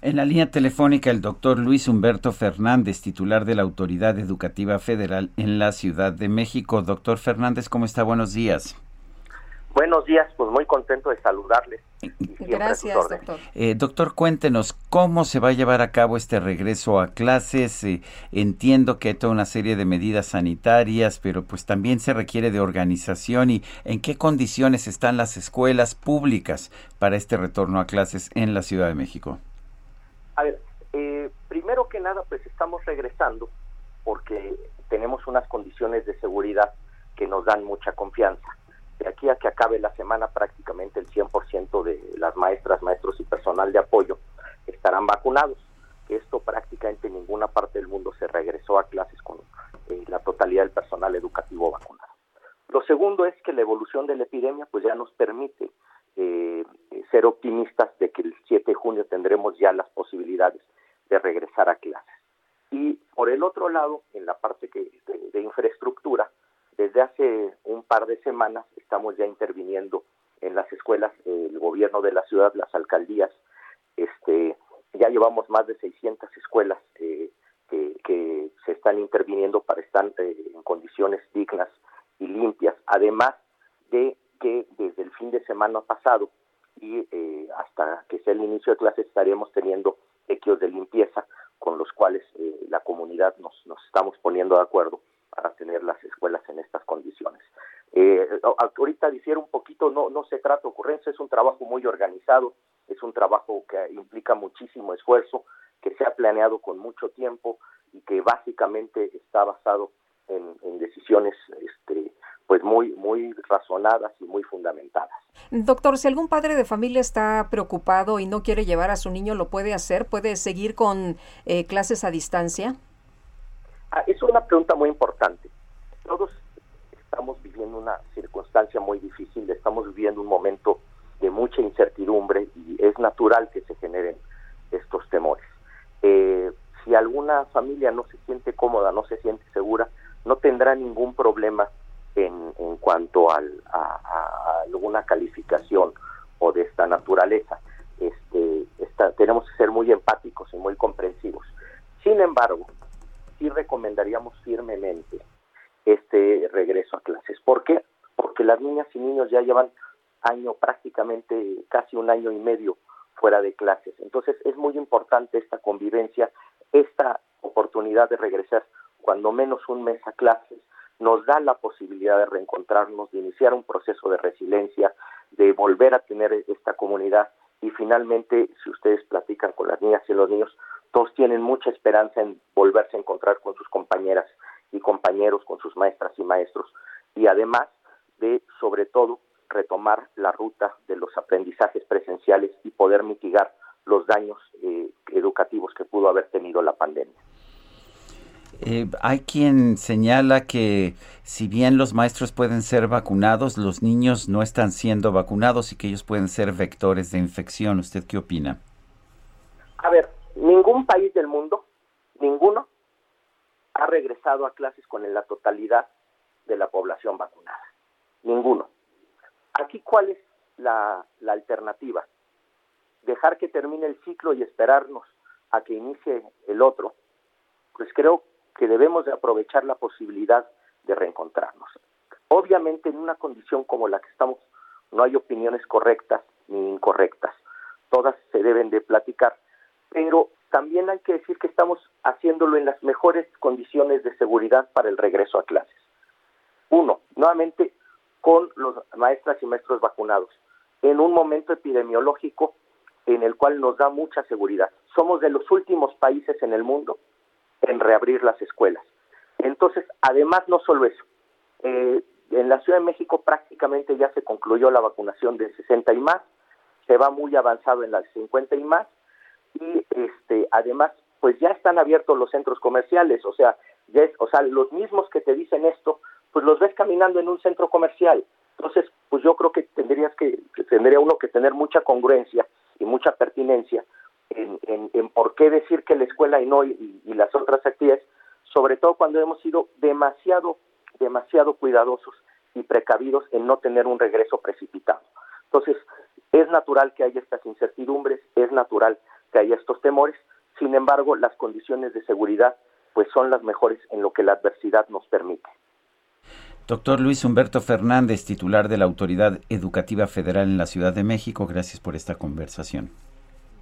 En la línea telefónica, el doctor Luis Humberto Fernández, titular de la Autoridad Educativa Federal en la Ciudad de México. Doctor Fernández, ¿cómo está? Buenos días. Buenos días, pues muy contento de saludarles. Gracias, doctor. Eh, doctor, cuéntenos cómo se va a llevar a cabo este regreso a clases. Eh, entiendo que hay toda una serie de medidas sanitarias, pero pues también se requiere de organización y en qué condiciones están las escuelas públicas para este retorno a clases en la Ciudad de México. A ver, eh, primero que nada, pues estamos regresando porque tenemos unas condiciones de seguridad que nos dan mucha confianza. De aquí a que acabe la semana, prácticamente el 100% de las maestras, maestros y personal de apoyo estarán vacunados. Esto prácticamente en ninguna parte del mundo se regresó a clases con eh, la totalidad del personal educativo vacunado. Lo segundo es que la evolución de la epidemia pues ya nos permite eh, ser optimistas de que el 7 de tendremos ya las posibilidades de regresar a clases. Y por el otro lado, en la parte que, de, infraestructura, desde hace un par de semanas estamos ya interviniendo en las escuelas, el gobierno de la ciudad, las alcaldías, este, ya llevamos más de 600 escuelas eh, que, se están interviniendo para estar eh, en condiciones dignas y limpias, además de que desde el fin de semana pasado y eh, hasta que sea el inicio de clases estaremos teniendo equipos de limpieza con los cuales eh, la comunidad nos, nos estamos poniendo de acuerdo para tener las escuelas en estas condiciones. Eh, ahorita difiere un poquito, no, no se trata de ocurrencia, es un trabajo muy organizado, es un trabajo que implica muchísimo esfuerzo, que se ha planeado con mucho tiempo y que básicamente está basado en, decisiones este, pues muy muy razonadas y muy fundamentadas. Doctor, si algún padre de familia está preocupado y no quiere llevar a su niño, ¿lo puede hacer? ¿Puede seguir con eh, clases a distancia? Ah, es una pregunta muy importante. Todos estamos viviendo una circunstancia muy difícil, estamos viviendo un momento de mucha incertidumbre y es natural que se generen estos temores. Eh, si alguna familia no se siente cómoda, no se siente segura, no tendrá ningún problema en, en cuanto al, a, alguna calificación o de esta naturaleza. Este, tenemos que ser muy empáticos y muy comprensivos. Sin embargo, sí recomendaríamos firmemente este regreso a clases. ¿Por qué? Porque las niñas y niños ya llevan año, prácticamente casi un año y medio fuera de clases. Entonces es muy importante esta convivencia, esta oportunidad de regresar cuando menos un mes a clases, nos da la posibilidad de reencontrarnos, de iniciar un proceso de resiliencia, de volver a tener esta comunidad y finalmente, si ustedes platican con las niñas y los niños, todos tienen mucha esperanza en volverse a encontrar con sus compañeras y compañeros, con sus maestras y maestros, y además de, sobre todo, retomar la ruta de los aprendizajes presenciales y poder mitigar los daños eh, educativos que pudo haber tenido la pandemia. Eh, hay quien señala que si bien los maestros pueden ser vacunados, los niños no están siendo vacunados y que ellos pueden ser vectores de infección. ¿Usted qué opina? A ver, ningún país del mundo, ninguno, ha regresado a clases con la totalidad de la población vacunada. Ninguno. Aquí, ¿cuál es la, la alternativa? Dejar que termine el ciclo y esperarnos a que inicie el otro. Pues creo que debemos de aprovechar la posibilidad de reencontrarnos. Obviamente en una condición como la que estamos no hay opiniones correctas ni incorrectas, todas se deben de platicar, pero también hay que decir que estamos haciéndolo en las mejores condiciones de seguridad para el regreso a clases. Uno, nuevamente con los maestras y maestros vacunados, en un momento epidemiológico en el cual nos da mucha seguridad. Somos de los últimos países en el mundo en reabrir las escuelas. Entonces, además, no solo eso, eh, en la Ciudad de México prácticamente ya se concluyó la vacunación de 60 y más, se va muy avanzado en las 50 y más y este además pues ya están abiertos los centros comerciales, o sea, ya es, o sea, los mismos que te dicen esto, pues los ves caminando en un centro comercial. Entonces, pues yo creo que tendrías que, tendría uno que tener mucha congruencia y mucha pertinencia en, por qué decir que la escuela y no y, y, las otras actividades, sobre todo cuando hemos sido demasiado, demasiado cuidadosos y precavidos en no tener un regreso precipitado. Entonces, es natural que haya estas incertidumbres, es natural que haya estos temores, sin embargo, las condiciones de seguridad pues son las mejores en lo que la adversidad nos permite. Doctor Luis Humberto Fernández, titular de la Autoridad Educativa Federal en la Ciudad de México, gracias por esta conversación.